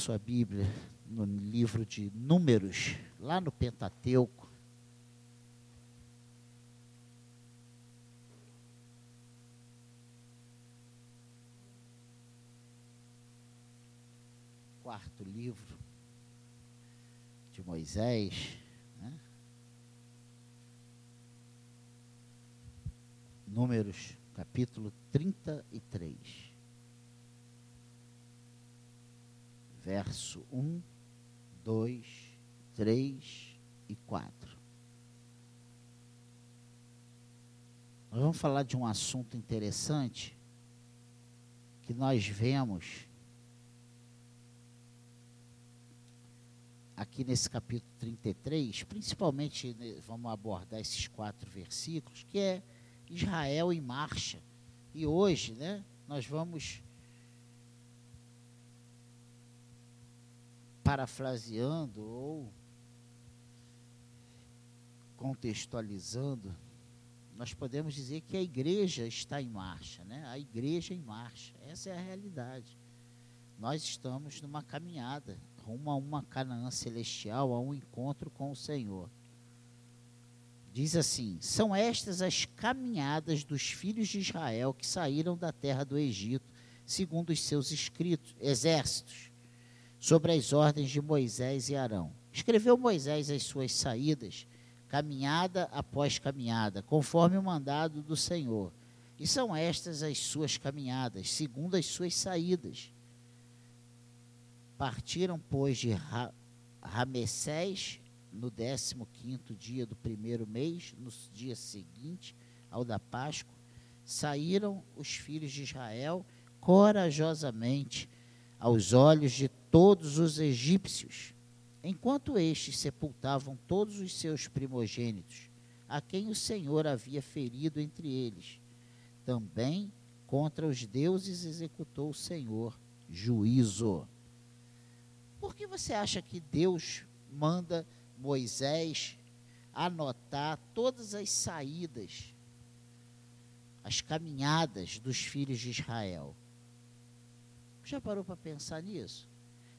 sua Bíblia no livro de Números, lá no Pentateuco. Quarto livro de Moisés. Né? Números, capítulo 33. Verso 1, 2, 3 e 4. Nós vamos falar de um assunto interessante que nós vemos aqui nesse capítulo 33, principalmente né, vamos abordar esses quatro versículos, que é Israel em marcha. E hoje, né, nós vamos parafraseando ou contextualizando, nós podemos dizer que a igreja está em marcha, né? A igreja em marcha. Essa é a realidade. Nós estamos numa caminhada rumo a uma Canaã celestial, a um encontro com o Senhor. Diz assim: São estas as caminhadas dos filhos de Israel que saíram da terra do Egito, segundo os seus escritos, exércitos sobre as ordens de Moisés e Arão. Escreveu Moisés as suas saídas, caminhada após caminhada, conforme o mandado do Senhor. E são estas as suas caminhadas, segundo as suas saídas. Partiram, pois, de Ra Ramessés no 15 dia do primeiro mês, no dia seguinte ao da Páscoa, saíram os filhos de Israel corajosamente aos olhos de todos os egípcios, enquanto estes sepultavam todos os seus primogênitos, a quem o Senhor havia ferido entre eles. Também contra os deuses executou o Senhor juízo. Por que você acha que Deus manda Moisés anotar todas as saídas, as caminhadas dos filhos de Israel? Já parou para pensar nisso?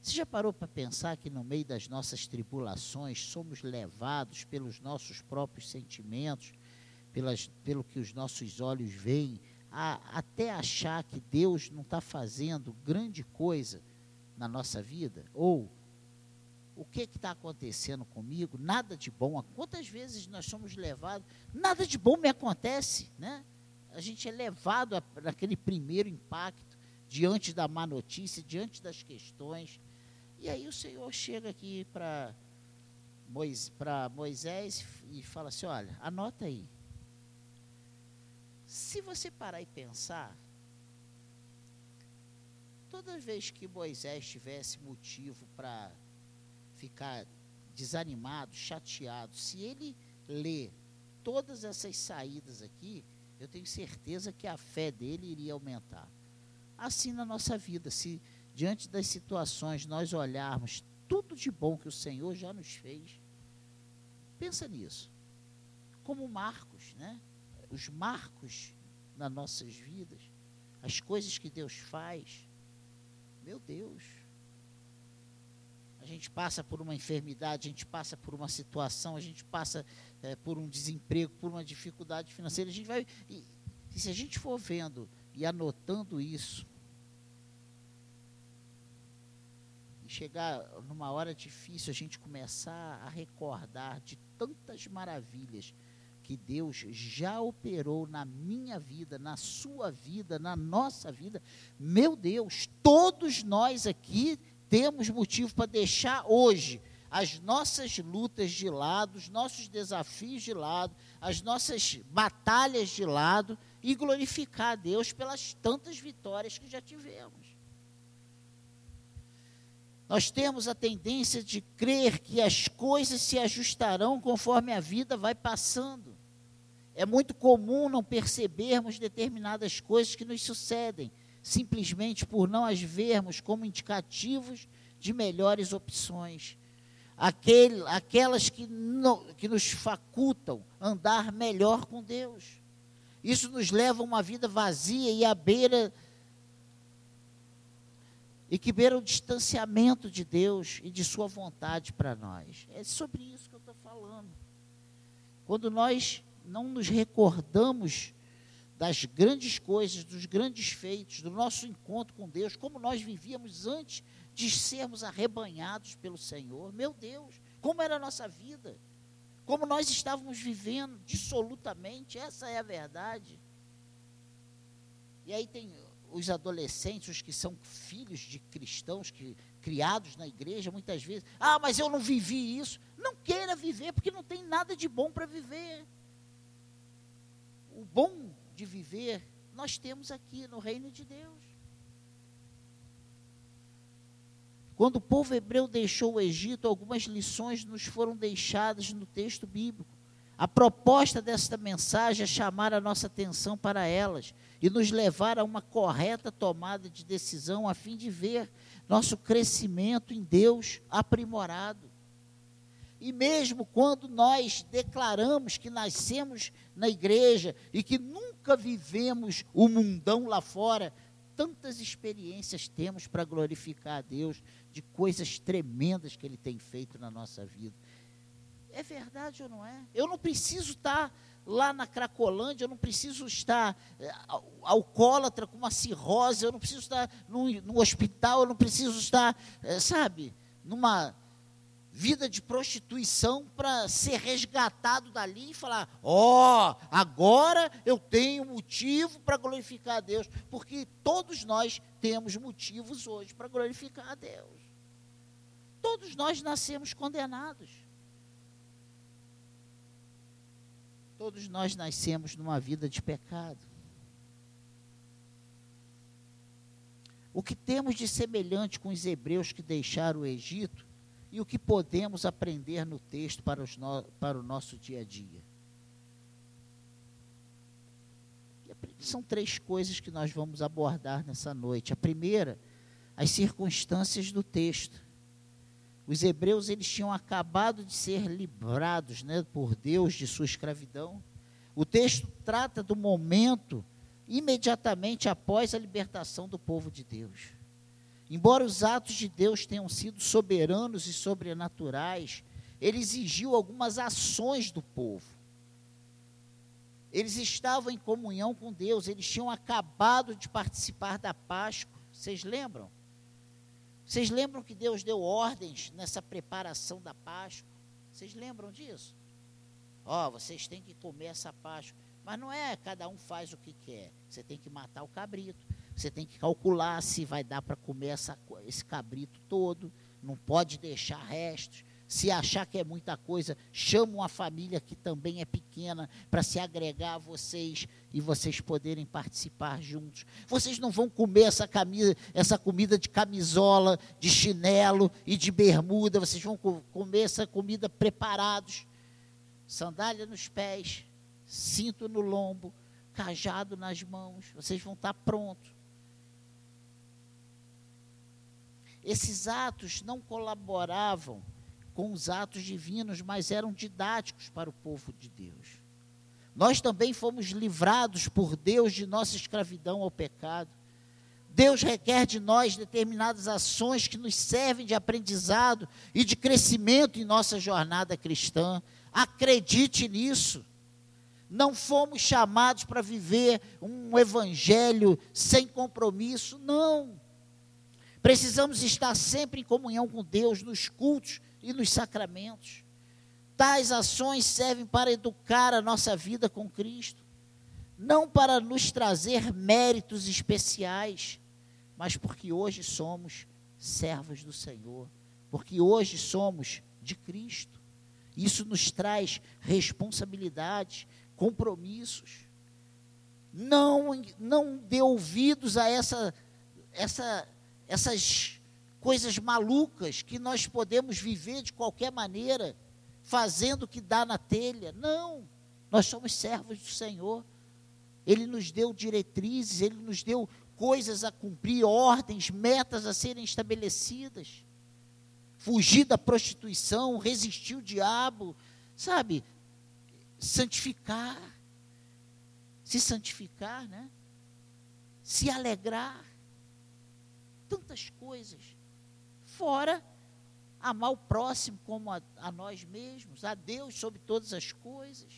Você já parou para pensar que no meio das nossas tribulações somos levados pelos nossos próprios sentimentos, pelas, pelo que os nossos olhos veem, a, até achar que Deus não está fazendo grande coisa na nossa vida? Ou o que está acontecendo comigo? Nada de bom. Quantas vezes nós somos levados? Nada de bom me acontece, né? A gente é levado naquele primeiro impacto diante da má notícia, diante das questões. E aí o Senhor chega aqui para Moisés e fala assim: olha, anota aí. Se você parar e pensar, toda vez que Moisés tivesse motivo para ficar desanimado, chateado, se ele lê todas essas saídas aqui, eu tenho certeza que a fé dele iria aumentar assim na nossa vida. Se diante das situações nós olharmos tudo de bom que o Senhor já nos fez, pensa nisso. Como marcos, né? Os marcos nas nossas vidas, as coisas que Deus faz. Meu Deus. A gente passa por uma enfermidade, a gente passa por uma situação, a gente passa é, por um desemprego, por uma dificuldade financeira. A gente vai. E, e se a gente for vendo e anotando isso, chegar numa hora difícil, a gente começar a recordar de tantas maravilhas que Deus já operou na minha vida, na sua vida, na nossa vida. Meu Deus, todos nós aqui temos motivo para deixar hoje as nossas lutas de lado, os nossos desafios de lado, as nossas batalhas de lado e glorificar a Deus pelas tantas vitórias que já tivemos. Nós temos a tendência de crer que as coisas se ajustarão conforme a vida vai passando. É muito comum não percebermos determinadas coisas que nos sucedem, simplesmente por não as vermos como indicativos de melhores opções. Aquele, aquelas que, no, que nos facultam andar melhor com Deus. Isso nos leva a uma vida vazia e à beira e que beira o distanciamento de Deus e de Sua vontade para nós. É sobre isso que eu estou falando. Quando nós não nos recordamos das grandes coisas, dos grandes feitos, do nosso encontro com Deus, como nós vivíamos antes de sermos arrebanhados pelo Senhor. Meu Deus, como era a nossa vida, como nós estávamos vivendo dissolutamente, essa é a verdade. E aí tem os adolescentes, os que são filhos de cristãos, que criados na igreja, muitas vezes, ah, mas eu não vivi isso. Não queira viver, porque não tem nada de bom para viver. O bom de viver nós temos aqui no reino de Deus. Quando o povo hebreu deixou o Egito, algumas lições nos foram deixadas no texto bíblico. A proposta desta mensagem é chamar a nossa atenção para elas e nos levar a uma correta tomada de decisão a fim de ver nosso crescimento em Deus aprimorado. E mesmo quando nós declaramos que nascemos na igreja e que nunca vivemos o mundão lá fora, tantas experiências temos para glorificar a Deus de coisas tremendas que Ele tem feito na nossa vida. É verdade ou não é? Eu não preciso estar lá na Cracolândia, eu não preciso estar é, alcoólatra com uma cirrose, eu não preciso estar no, no hospital, eu não preciso estar, é, sabe, numa vida de prostituição para ser resgatado dali e falar: ó, oh, agora eu tenho motivo para glorificar a Deus, porque todos nós temos motivos hoje para glorificar a Deus. Todos nós nascemos condenados. Todos nós nascemos numa vida de pecado. O que temos de semelhante com os hebreus que deixaram o Egito e o que podemos aprender no texto para, no, para o nosso dia a dia? São três coisas que nós vamos abordar nessa noite. A primeira, as circunstâncias do texto. Os hebreus eles tinham acabado de ser livrados né, por Deus de sua escravidão. O texto trata do momento imediatamente após a libertação do povo de Deus. Embora os atos de Deus tenham sido soberanos e sobrenaturais, ele exigiu algumas ações do povo. Eles estavam em comunhão com Deus, eles tinham acabado de participar da Páscoa. Vocês lembram? Vocês lembram que Deus deu ordens nessa preparação da Páscoa? Vocês lembram disso? Ó, oh, vocês têm que comer essa Páscoa. Mas não é cada um faz o que quer. Você tem que matar o cabrito. Você tem que calcular se vai dar para comer essa, esse cabrito todo. Não pode deixar restos. Se achar que é muita coisa, chama uma família que também é pequena para se agregar a vocês e vocês poderem participar juntos. Vocês não vão comer essa, camisa, essa comida de camisola, de chinelo e de bermuda, vocês vão comer essa comida preparados. Sandália nos pés, cinto no lombo, cajado nas mãos, vocês vão estar prontos. Esses atos não colaboravam com os atos divinos, mas eram didáticos para o povo de Deus. Nós também fomos livrados por Deus de nossa escravidão ao pecado. Deus requer de nós determinadas ações que nos servem de aprendizado e de crescimento em nossa jornada cristã. Acredite nisso. Não fomos chamados para viver um evangelho sem compromisso, não. Precisamos estar sempre em comunhão com Deus nos cultos e nos sacramentos. Tais ações servem para educar a nossa vida com Cristo, não para nos trazer méritos especiais, mas porque hoje somos servos do Senhor, porque hoje somos de Cristo. Isso nos traz responsabilidades, compromissos. Não, não dê ouvidos a essa, essa, essas coisas malucas que nós podemos viver de qualquer maneira, fazendo o que dá na telha. Não, nós somos servos do Senhor. Ele nos deu diretrizes, ele nos deu coisas a cumprir, ordens, metas a serem estabelecidas. Fugir da prostituição, resistir o diabo, sabe? Santificar, se santificar, né? Se alegrar tantas coisas. Fora amar o próximo como a, a nós mesmos, a Deus sobre todas as coisas.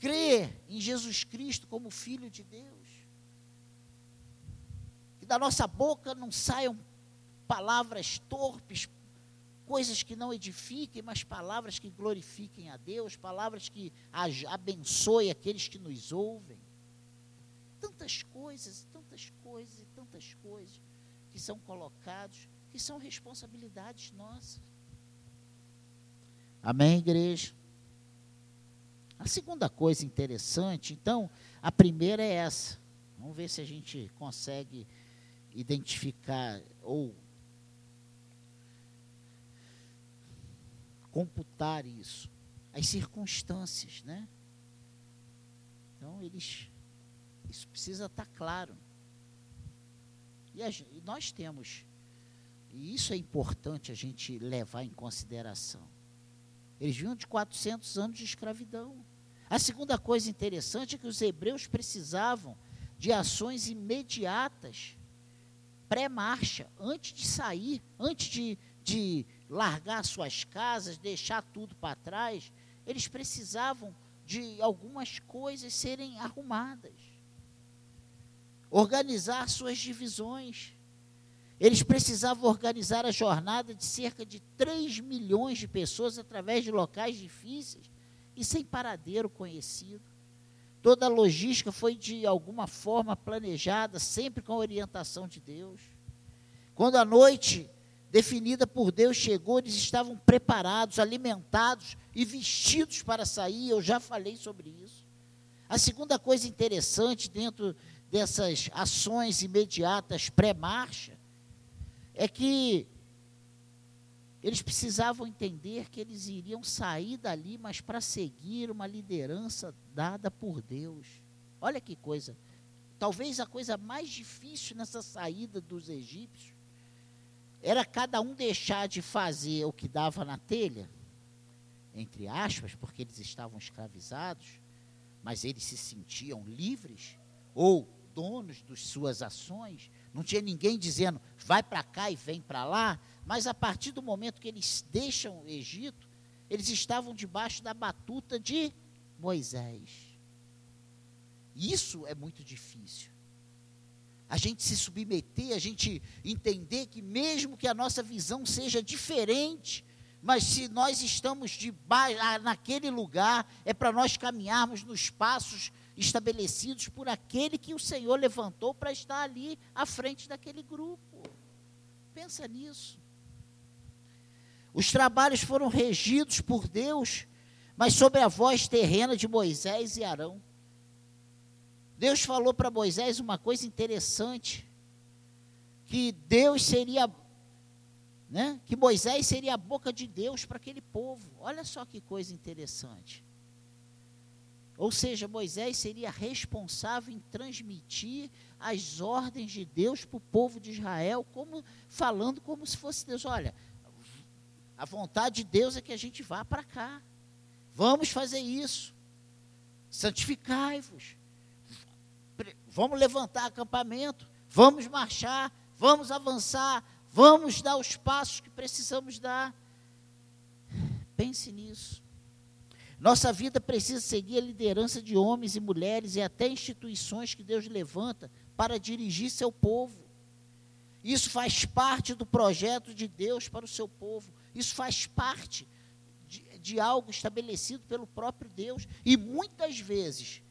Crer em Jesus Cristo como Filho de Deus. Que da nossa boca não saiam palavras torpes, coisas que não edifiquem, mas palavras que glorifiquem a Deus, palavras que abençoem aqueles que nos ouvem. Tantas coisas, tantas coisas e tantas coisas que são colocados, que são responsabilidades nossas. Amém, igreja? A segunda coisa interessante, então, a primeira é essa. Vamos ver se a gente consegue identificar ou computar isso. As circunstâncias, né? Então, eles. Isso precisa estar claro. E, a, e nós temos. E isso é importante a gente levar em consideração. Eles vinham de 400 anos de escravidão. A segunda coisa interessante é que os hebreus precisavam de ações imediatas, pré-marcha, antes de sair, antes de, de largar suas casas, deixar tudo para trás, eles precisavam de algumas coisas serem arrumadas, organizar suas divisões. Eles precisavam organizar a jornada de cerca de 3 milhões de pessoas através de locais difíceis e sem paradeiro conhecido. Toda a logística foi de alguma forma planejada, sempre com a orientação de Deus. Quando a noite definida por Deus chegou, eles estavam preparados, alimentados e vestidos para sair. Eu já falei sobre isso. A segunda coisa interessante dentro dessas ações imediatas pré-marcha é que eles precisavam entender que eles iriam sair dali, mas para seguir uma liderança dada por Deus. Olha que coisa. Talvez a coisa mais difícil nessa saída dos egípcios era cada um deixar de fazer o que dava na telha, entre aspas, porque eles estavam escravizados, mas eles se sentiam livres ou donos de suas ações. Não tinha ninguém dizendo, vai para cá e vem para lá. Mas a partir do momento que eles deixam o Egito, eles estavam debaixo da batuta de Moisés. Isso é muito difícil a gente se submeter, a gente entender que mesmo que a nossa visão seja diferente, mas se nós estamos debaixo, naquele lugar, é para nós caminharmos nos passos estabelecidos por aquele que o Senhor levantou para estar ali à frente daquele grupo. Pensa nisso. Os trabalhos foram regidos por Deus, mas sobre a voz terrena de Moisés e Arão. Deus falou para Moisés uma coisa interessante, que Deus seria, né, que Moisés seria a boca de Deus para aquele povo. Olha só que coisa interessante. Ou seja, Moisés seria responsável em transmitir as ordens de Deus para o povo de Israel, como falando como se fosse Deus. Olha, a vontade de Deus é que a gente vá para cá. Vamos fazer isso. Santificai-vos vamos levantar acampamento, vamos marchar, vamos avançar, vamos dar os passos que precisamos dar. Pense nisso. Nossa vida precisa seguir a liderança de homens e mulheres e até instituições que Deus levanta para dirigir seu povo. Isso faz parte do projeto de Deus para o seu povo. Isso faz parte de, de algo estabelecido pelo próprio Deus. E muitas vezes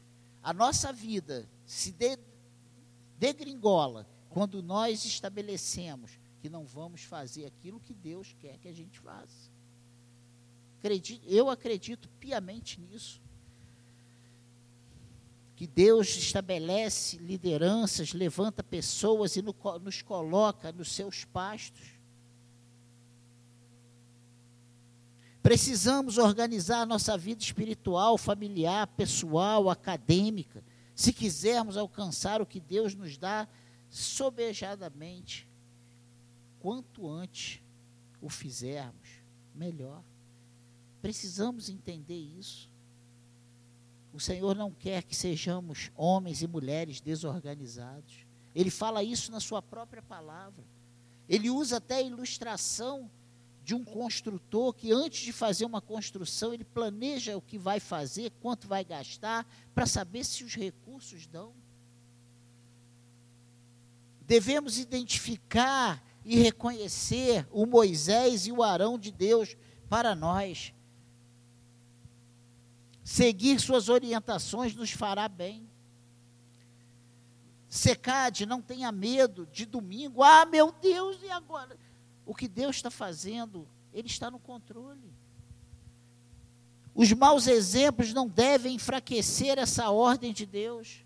a nossa vida se de, degringola quando nós estabelecemos que não vamos fazer aquilo que Deus quer que a gente faça. Acredito, eu acredito piamente nisso. Que Deus estabelece lideranças, levanta pessoas e nos coloca nos seus pastos. Precisamos organizar nossa vida espiritual, familiar, pessoal, acadêmica se quisermos alcançar o que Deus nos dá sobejadamente, quanto antes o fizermos, melhor. Precisamos entender isso. O Senhor não quer que sejamos homens e mulheres desorganizados. Ele fala isso na sua própria palavra. Ele usa até a ilustração de um construtor que, antes de fazer uma construção, ele planeja o que vai fazer, quanto vai gastar, para saber se os recursos dão. Devemos identificar e reconhecer o Moisés e o Arão de Deus para nós. Seguir suas orientações nos fará bem. Secade, não tenha medo de domingo. Ah, meu Deus, e agora? O que Deus está fazendo, Ele está no controle. Os maus exemplos não devem enfraquecer essa ordem de Deus.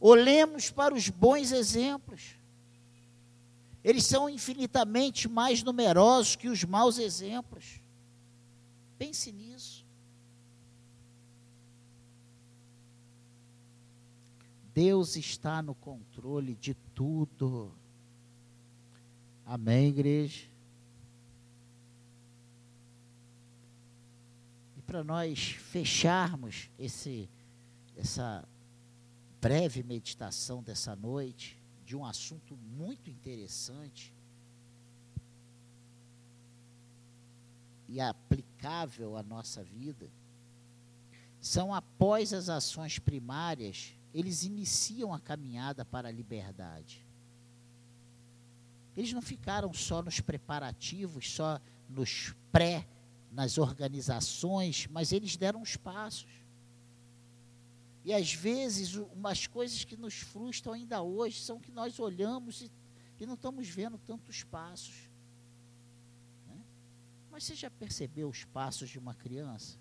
Olhemos para os bons exemplos. Eles são infinitamente mais numerosos que os maus exemplos. Pense nisso. Deus está no controle de tudo. Amém, igreja? E para nós fecharmos esse, essa breve meditação dessa noite, de um assunto muito interessante e aplicável à nossa vida, são após as ações primárias eles iniciam a caminhada para a liberdade. Eles não ficaram só nos preparativos, só nos pré, nas organizações, mas eles deram os passos. E às vezes, umas coisas que nos frustram ainda hoje são que nós olhamos e, e não estamos vendo tantos passos. Né? Mas você já percebeu os passos de uma criança?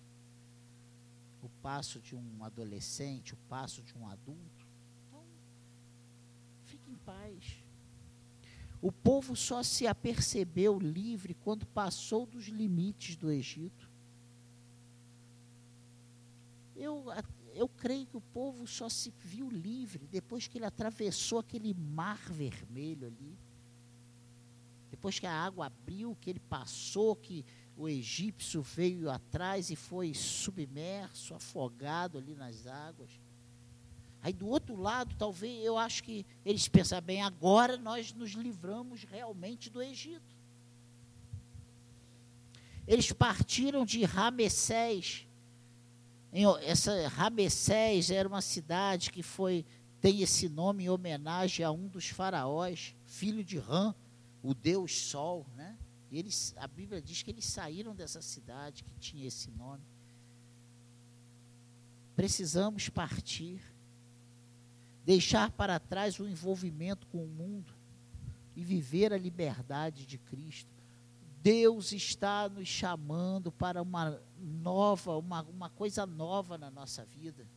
O passo de um adolescente, o passo de um adulto. Então, fique em paz. O povo só se apercebeu livre quando passou dos limites do Egito. Eu, eu creio que o povo só se viu livre depois que ele atravessou aquele mar vermelho ali. Depois que a água abriu, que ele passou, que o egípcio veio atrás e foi submerso, afogado ali nas águas. Aí do outro lado, talvez eu acho que eles pensam bem, agora nós nos livramos realmente do Egito. Eles partiram de Ramessés. Essa Ramessés era uma cidade que foi tem esse nome em homenagem a um dos faraós, filho de Ram, o deus Sol, né? Eles, a Bíblia diz que eles saíram dessa cidade que tinha esse nome. Precisamos partir, deixar para trás o envolvimento com o mundo e viver a liberdade de Cristo. Deus está nos chamando para uma nova, uma, uma coisa nova na nossa vida.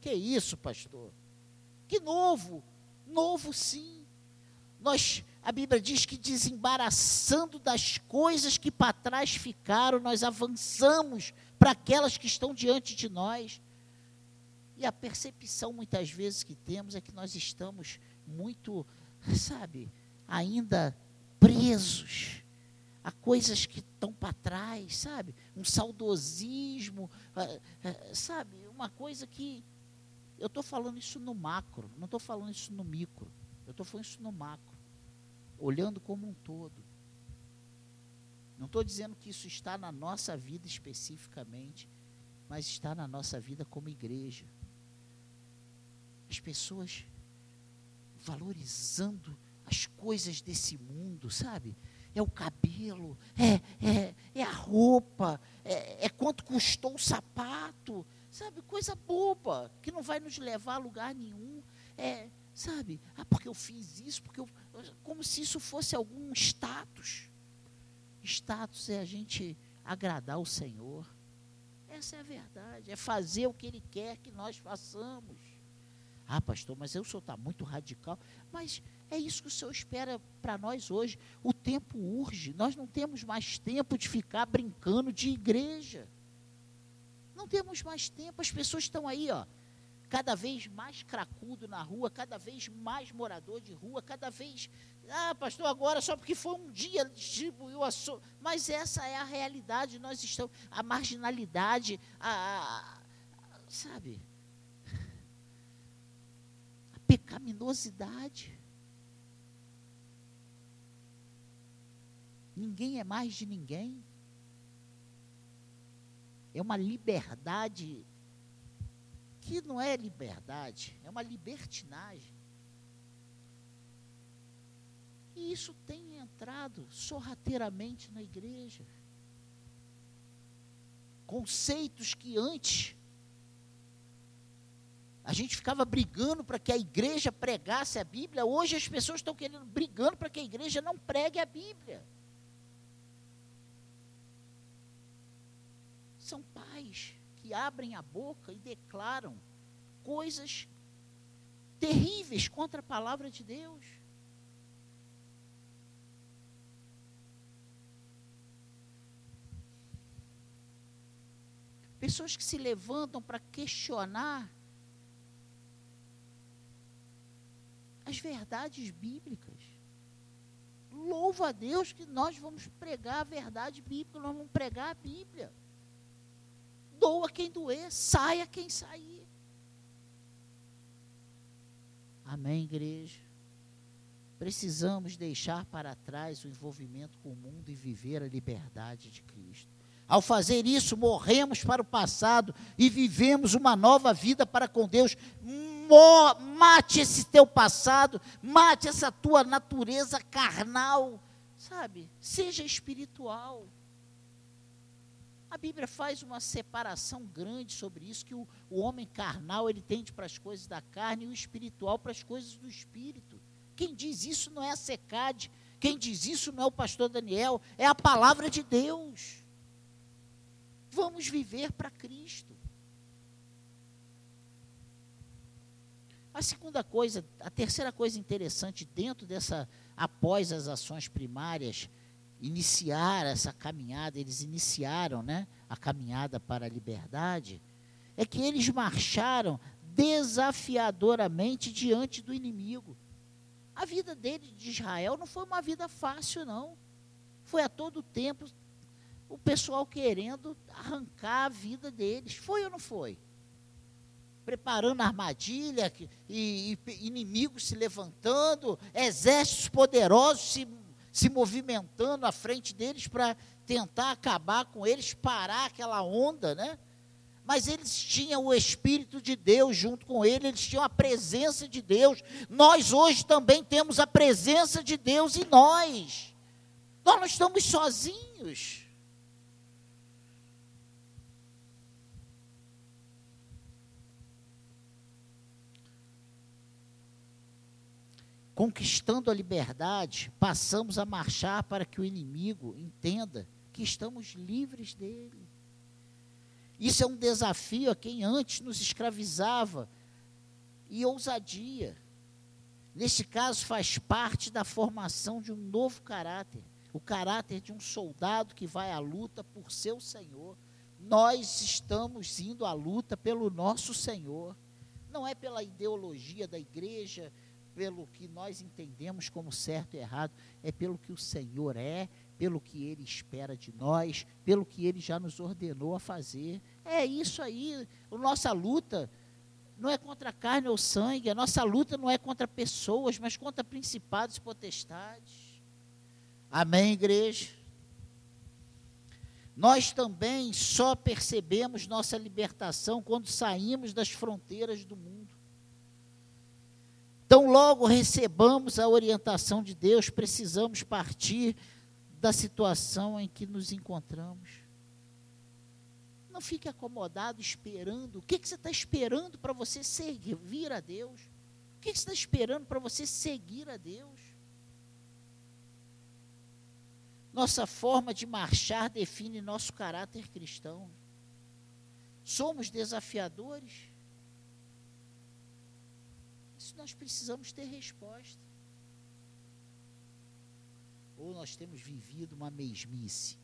Que isso, pastor? Que novo? Novo sim. Nós a Bíblia diz que desembaraçando das coisas que para trás ficaram, nós avançamos para aquelas que estão diante de nós. E a percepção muitas vezes que temos é que nós estamos muito, sabe, ainda presos a coisas que estão para trás, sabe? Um saudosismo, ah, ah, sabe? Uma coisa que. Eu estou falando isso no macro, não estou falando isso no micro, eu estou falando isso no macro olhando como um todo. Não estou dizendo que isso está na nossa vida especificamente, mas está na nossa vida como igreja. As pessoas valorizando as coisas desse mundo, sabe? É o cabelo, é, é, é a roupa, é, é quanto custou o sapato, sabe? Coisa boba, que não vai nos levar a lugar nenhum. É, Sabe? Ah, porque eu fiz isso, porque eu. Como se isso fosse algum status. Status é a gente agradar o Senhor. Essa é a verdade. É fazer o que Ele quer que nós façamos. Ah, pastor, mas eu sou está muito radical. Mas é isso que o Senhor espera para nós hoje. O tempo urge. Nós não temos mais tempo de ficar brincando de igreja. Não temos mais tempo. As pessoas estão aí, ó cada vez mais cracudo na rua, cada vez mais morador de rua, cada vez. Ah, pastor, agora só porque foi um dia distribuiu a sua. Mas essa é a realidade, nós estamos. A marginalidade, a, sabe, a pecaminosidade. Ninguém é mais de ninguém. É uma liberdade que não é liberdade, é uma libertinagem. E isso tem entrado sorrateiramente na igreja. Conceitos que antes a gente ficava brigando para que a igreja pregasse a Bíblia, hoje as pessoas estão querendo brigando para que a igreja não pregue a Bíblia. São pais abrem a boca e declaram coisas terríveis contra a palavra de Deus. Pessoas que se levantam para questionar as verdades bíblicas. Louva a Deus que nós vamos pregar a verdade bíblica, nós vamos pregar a Bíblia. Doa quem doer, saia quem sair. Amém, igreja? Precisamos deixar para trás o envolvimento com o mundo e viver a liberdade de Cristo. Ao fazer isso, morremos para o passado e vivemos uma nova vida para com Deus. Mate esse teu passado, mate essa tua natureza carnal, sabe? Seja espiritual. A Bíblia faz uma separação grande sobre isso, que o, o homem carnal ele tende para as coisas da carne e o espiritual para as coisas do espírito. Quem diz isso não é a secade, quem diz isso não é o pastor Daniel, é a palavra de Deus. Vamos viver para Cristo. A segunda coisa, a terceira coisa interessante dentro dessa, após as ações primárias, iniciar essa caminhada, eles iniciaram né, a caminhada para a liberdade, é que eles marcharam desafiadoramente diante do inimigo. A vida dele de Israel não foi uma vida fácil, não. Foi a todo tempo o pessoal querendo arrancar a vida deles. Foi ou não foi? Preparando armadilha e, e inimigos se levantando, exércitos poderosos se, se movimentando à frente deles para tentar acabar com eles, parar aquela onda, né? mas eles tinham o Espírito de Deus junto com ele, eles tinham a presença de Deus. Nós hoje também temos a presença de Deus em nós. Nós não estamos sozinhos. Conquistando a liberdade, passamos a marchar para que o inimigo entenda que estamos livres dele. Isso é um desafio a quem antes nos escravizava e ousadia. Neste caso, faz parte da formação de um novo caráter, o caráter de um soldado que vai à luta por seu Senhor. Nós estamos indo à luta pelo nosso Senhor, não é pela ideologia da igreja, pelo que nós entendemos como certo e errado, é pelo que o Senhor é, pelo que Ele espera de nós, pelo que Ele já nos ordenou a fazer. É isso aí. A nossa luta não é contra carne ou sangue, a nossa luta não é contra pessoas, mas contra principados e potestades. Amém, igreja? Nós também só percebemos nossa libertação quando saímos das fronteiras do mundo. Então, logo recebamos a orientação de Deus, precisamos partir da situação em que nos encontramos. Não fique acomodado esperando. O que, que você está esperando para você servir a Deus? O que, que você está esperando para você seguir a Deus? Nossa forma de marchar define nosso caráter cristão. Somos desafiadores? Isso nós precisamos ter resposta. Ou nós temos vivido uma mesmice.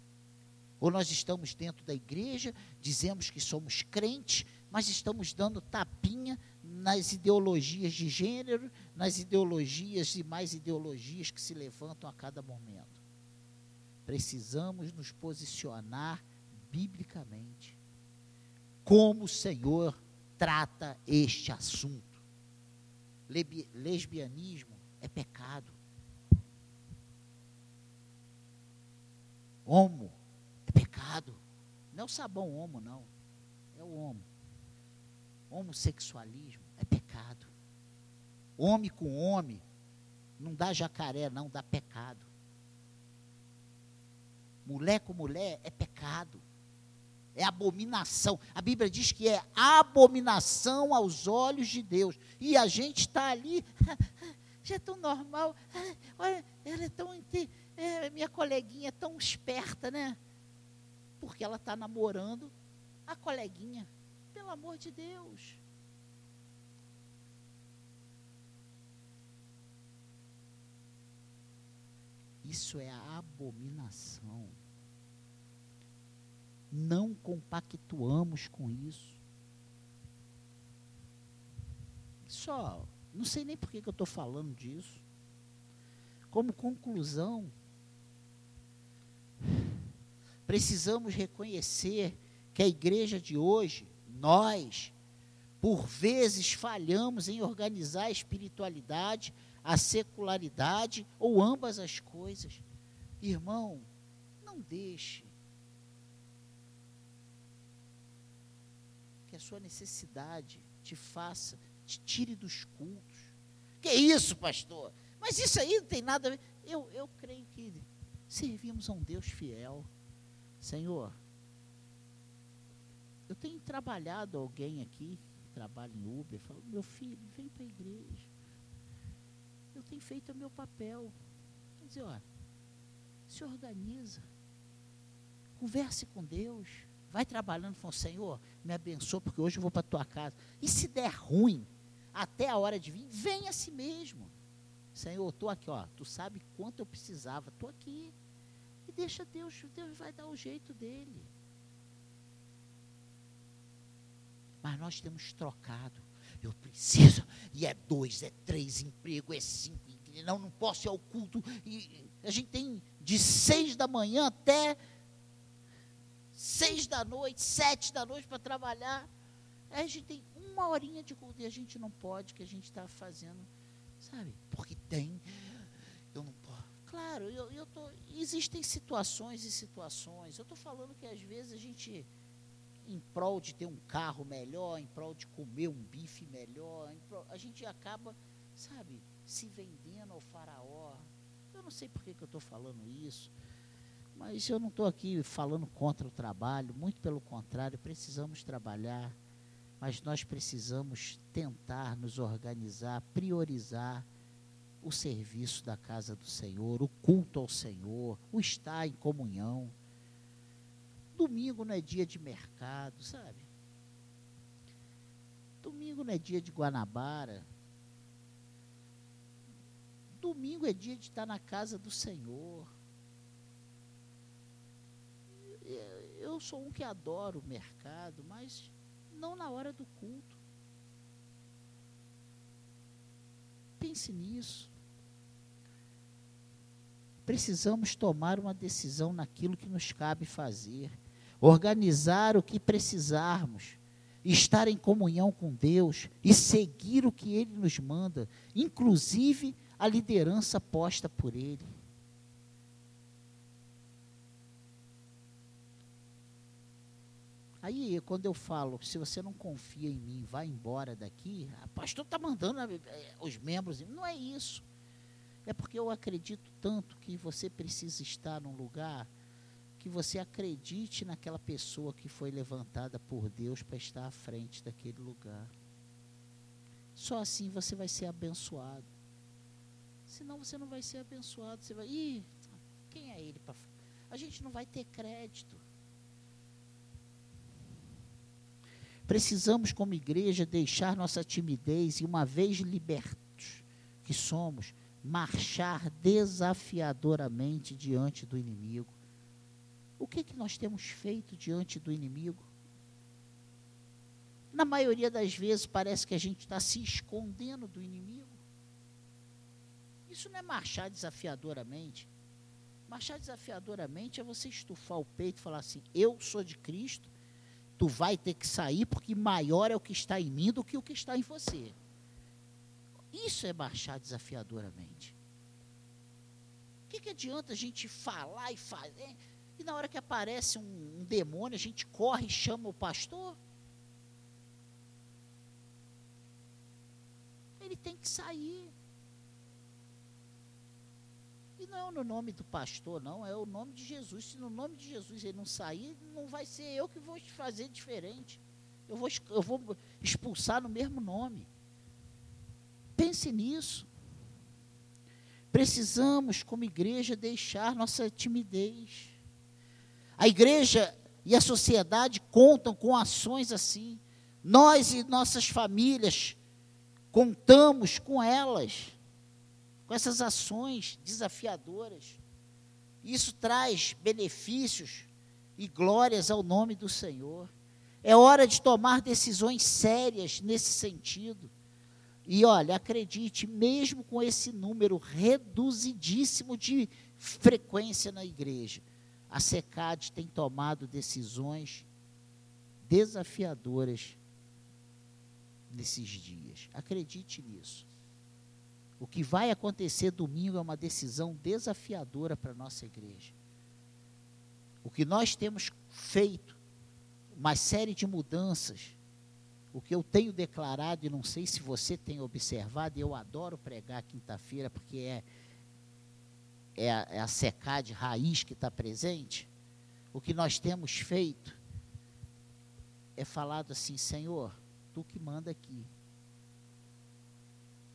Ou nós estamos dentro da igreja, dizemos que somos crentes, mas estamos dando tapinha nas ideologias de gênero, nas ideologias e mais ideologias que se levantam a cada momento. Precisamos nos posicionar biblicamente, como o Senhor trata este assunto. Lesbianismo é pecado. Homo é pecado. Não é o sabão homo, não. É o homo. Homossexualismo é pecado. Homem com homem não dá jacaré, não, dá pecado. Mulher com mulher é pecado. É abominação. A Bíblia diz que é abominação aos olhos de Deus. E a gente está ali, já é tão normal. Olha, ela é tão. É, minha coleguinha é tão esperta, né? Porque ela está namorando a coleguinha. Pelo amor de Deus. Isso é abominação. Não compactuamos com isso. Só, não sei nem por que, eu estou falando disso. Como conclusão, precisamos reconhecer que a igreja de hoje, nós, por vezes falhamos em organizar a espiritualidade a secularidade ou ambas as coisas. Irmão, não deixe a sua necessidade te faça, te tire dos cultos. Que isso, pastor? Mas isso aí não tem nada a ver. Eu, eu creio que servimos a um Deus fiel. Senhor, eu tenho trabalhado alguém aqui, que trabalha em Uber, falo, meu filho, vem para a igreja eu tenho feito o meu papel. Quer dizer, olha, se organiza, converse com Deus, vai trabalhando com o Senhor, me abençoa, porque hoje eu vou para a tua casa. E se der ruim, até a hora de vir, vem a si mesmo. Senhor, estou aqui, ó, tu sabe quanto eu precisava, estou aqui. E deixa Deus, Deus vai dar o jeito dele. Mas nós temos trocado eu preciso, e é dois, é três emprego, é cinco, não, não posso ir ao culto. E a gente tem de seis da manhã até seis da noite, sete da noite para trabalhar. Aí a gente tem uma horinha de culto e a gente não pode, que a gente está fazendo, sabe? Porque tem, eu não posso. Claro, eu, eu tô, existem situações e situações. Eu estou falando que às vezes a gente em prol de ter um carro melhor, em prol de comer um bife melhor, prol, a gente acaba, sabe, se vendendo ao faraó. Eu não sei por que, que eu estou falando isso, mas eu não estou aqui falando contra o trabalho, muito pelo contrário, precisamos trabalhar, mas nós precisamos tentar nos organizar, priorizar o serviço da casa do Senhor, o culto ao Senhor, o estar em comunhão. Domingo não é dia de mercado, sabe? Domingo não é dia de Guanabara. Domingo é dia de estar na casa do Senhor. Eu sou um que adoro o mercado, mas não na hora do culto. Pense nisso. Precisamos tomar uma decisão naquilo que nos cabe fazer organizar o que precisarmos, estar em comunhão com Deus e seguir o que Ele nos manda, inclusive a liderança posta por Ele. Aí, quando eu falo, se você não confia em mim, vá embora daqui, o pastor está mandando eh, os membros. Não é isso. É porque eu acredito tanto que você precisa estar num lugar que você acredite naquela pessoa que foi levantada por Deus para estar à frente daquele lugar. Só assim você vai ser abençoado. Senão você não vai ser abençoado. Você vai. Ih, quem é ele para. A gente não vai ter crédito. Precisamos, como igreja, deixar nossa timidez e, uma vez libertos que somos, marchar desafiadoramente diante do inimigo. O que, que nós temos feito diante do inimigo? Na maioria das vezes parece que a gente está se escondendo do inimigo. Isso não é marchar desafiadoramente. Marchar desafiadoramente é você estufar o peito e falar assim: eu sou de Cristo tu vai ter que sair porque maior é o que está em mim do que o que está em você. Isso é marchar desafiadoramente. O que, que adianta a gente falar e fazer? E na hora que aparece um, um demônio, a gente corre e chama o pastor? Ele tem que sair. Não é no nome do pastor, não, é o nome de Jesus. Se no nome de Jesus ele não sair, não vai ser eu que vou fazer diferente. Eu vou, eu vou expulsar no mesmo nome. Pense nisso. Precisamos, como igreja, deixar nossa timidez. A igreja e a sociedade contam com ações assim. Nós e nossas famílias contamos com elas com essas ações desafiadoras. Isso traz benefícios e glórias ao nome do Senhor. É hora de tomar decisões sérias nesse sentido. E olha, acredite, mesmo com esse número reduzidíssimo de frequência na igreja, a SECAD tem tomado decisões desafiadoras nesses dias. Acredite nisso. O que vai acontecer domingo é uma decisão desafiadora para a nossa igreja. O que nós temos feito, uma série de mudanças, o que eu tenho declarado, e não sei se você tem observado, eu adoro pregar quinta-feira, porque é, é, a, é a raiz que está presente. O que nós temos feito é falado assim, Senhor, tu que manda aqui.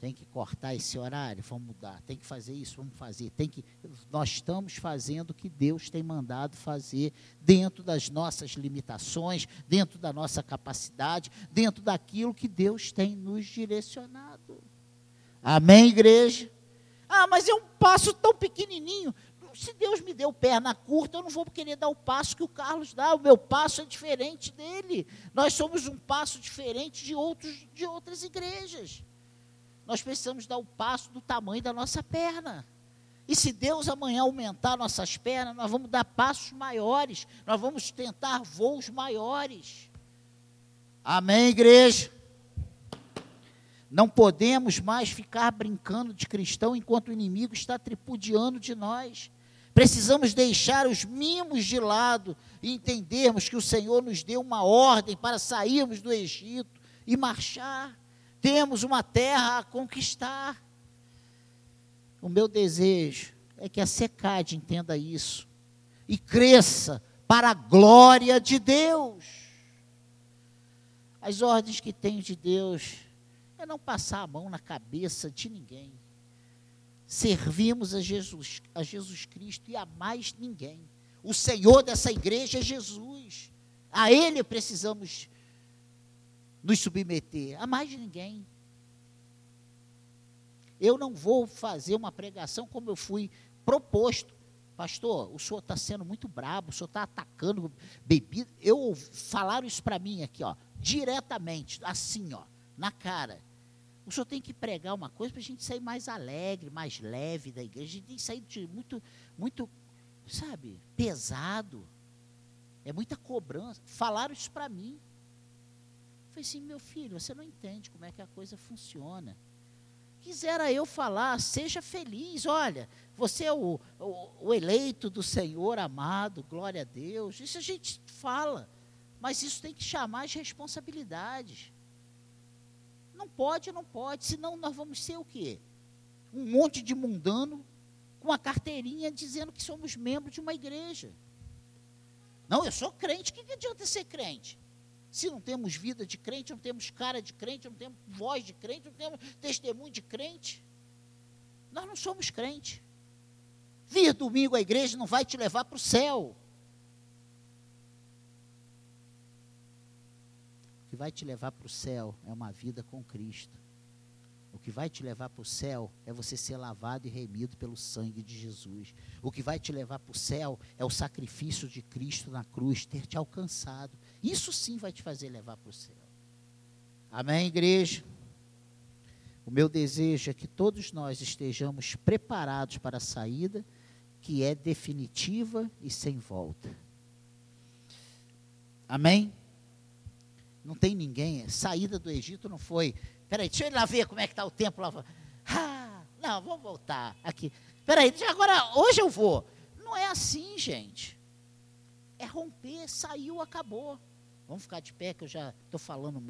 Tem que cortar esse horário, vamos mudar. Tem que fazer isso, vamos fazer. Tem que nós estamos fazendo o que Deus tem mandado fazer dentro das nossas limitações, dentro da nossa capacidade, dentro daquilo que Deus tem nos direcionado. Amém, igreja? Ah, mas é um passo tão pequenininho. Se Deus me deu perna curta, eu não vou querer dar o passo que o Carlos dá. O meu passo é diferente dele. Nós somos um passo diferente de outros de outras igrejas. Nós precisamos dar o passo do tamanho da nossa perna. E se Deus amanhã aumentar nossas pernas, nós vamos dar passos maiores, nós vamos tentar voos maiores. Amém, igreja? Não podemos mais ficar brincando de cristão enquanto o inimigo está tripudiando de nós. Precisamos deixar os mimos de lado e entendermos que o Senhor nos deu uma ordem para sairmos do Egito e marchar. Temos uma terra a conquistar. O meu desejo é que a SECAD entenda isso e cresça para a glória de Deus. As ordens que tenho de Deus é não passar a mão na cabeça de ninguém. Servimos a Jesus, a Jesus Cristo e a mais ninguém. O Senhor dessa igreja é Jesus. A Ele precisamos nos submeter a mais ninguém. Eu não vou fazer uma pregação como eu fui proposto. Pastor, o senhor está sendo muito brabo, o senhor está atacando bebida. Eu falaram isso para mim aqui, ó, diretamente, assim, ó, na cara. O senhor tem que pregar uma coisa para a gente sair mais alegre, mais leve da igreja. A gente tem que sair de muito, muito, sabe, pesado. É muita cobrança. Falaram isso para mim. Falei assim, meu filho, você não entende como é que a coisa funciona. Quisera eu falar, seja feliz, olha, você é o, o, o eleito do Senhor amado, glória a Deus. Isso a gente fala, mas isso tem que chamar as responsabilidades. Não pode, não pode, senão nós vamos ser o quê? Um monte de mundano com a carteirinha dizendo que somos membros de uma igreja. Não, eu sou crente, o que, que adianta ser crente? Se não temos vida de crente, não temos cara de crente, não temos voz de crente, não temos testemunho de crente, nós não somos crente. Vir domingo à igreja não vai te levar para o céu. O que vai te levar para o céu é uma vida com Cristo. O que vai te levar para o céu é você ser lavado e remido pelo sangue de Jesus. O que vai te levar para o céu é o sacrifício de Cristo na cruz ter te alcançado. Isso sim vai te fazer levar para o céu. Amém, igreja? O meu desejo é que todos nós estejamos preparados para a saída, que é definitiva e sem volta. Amém? Não tem ninguém. Saída do Egito não foi. Peraí, deixa eu ir lá ver como é que está o tempo lá. Ah, não, vou voltar aqui. Peraí, agora hoje eu vou. Não é assim, gente. É romper, saiu, acabou. Vamos ficar de pé que eu já estou falando muito.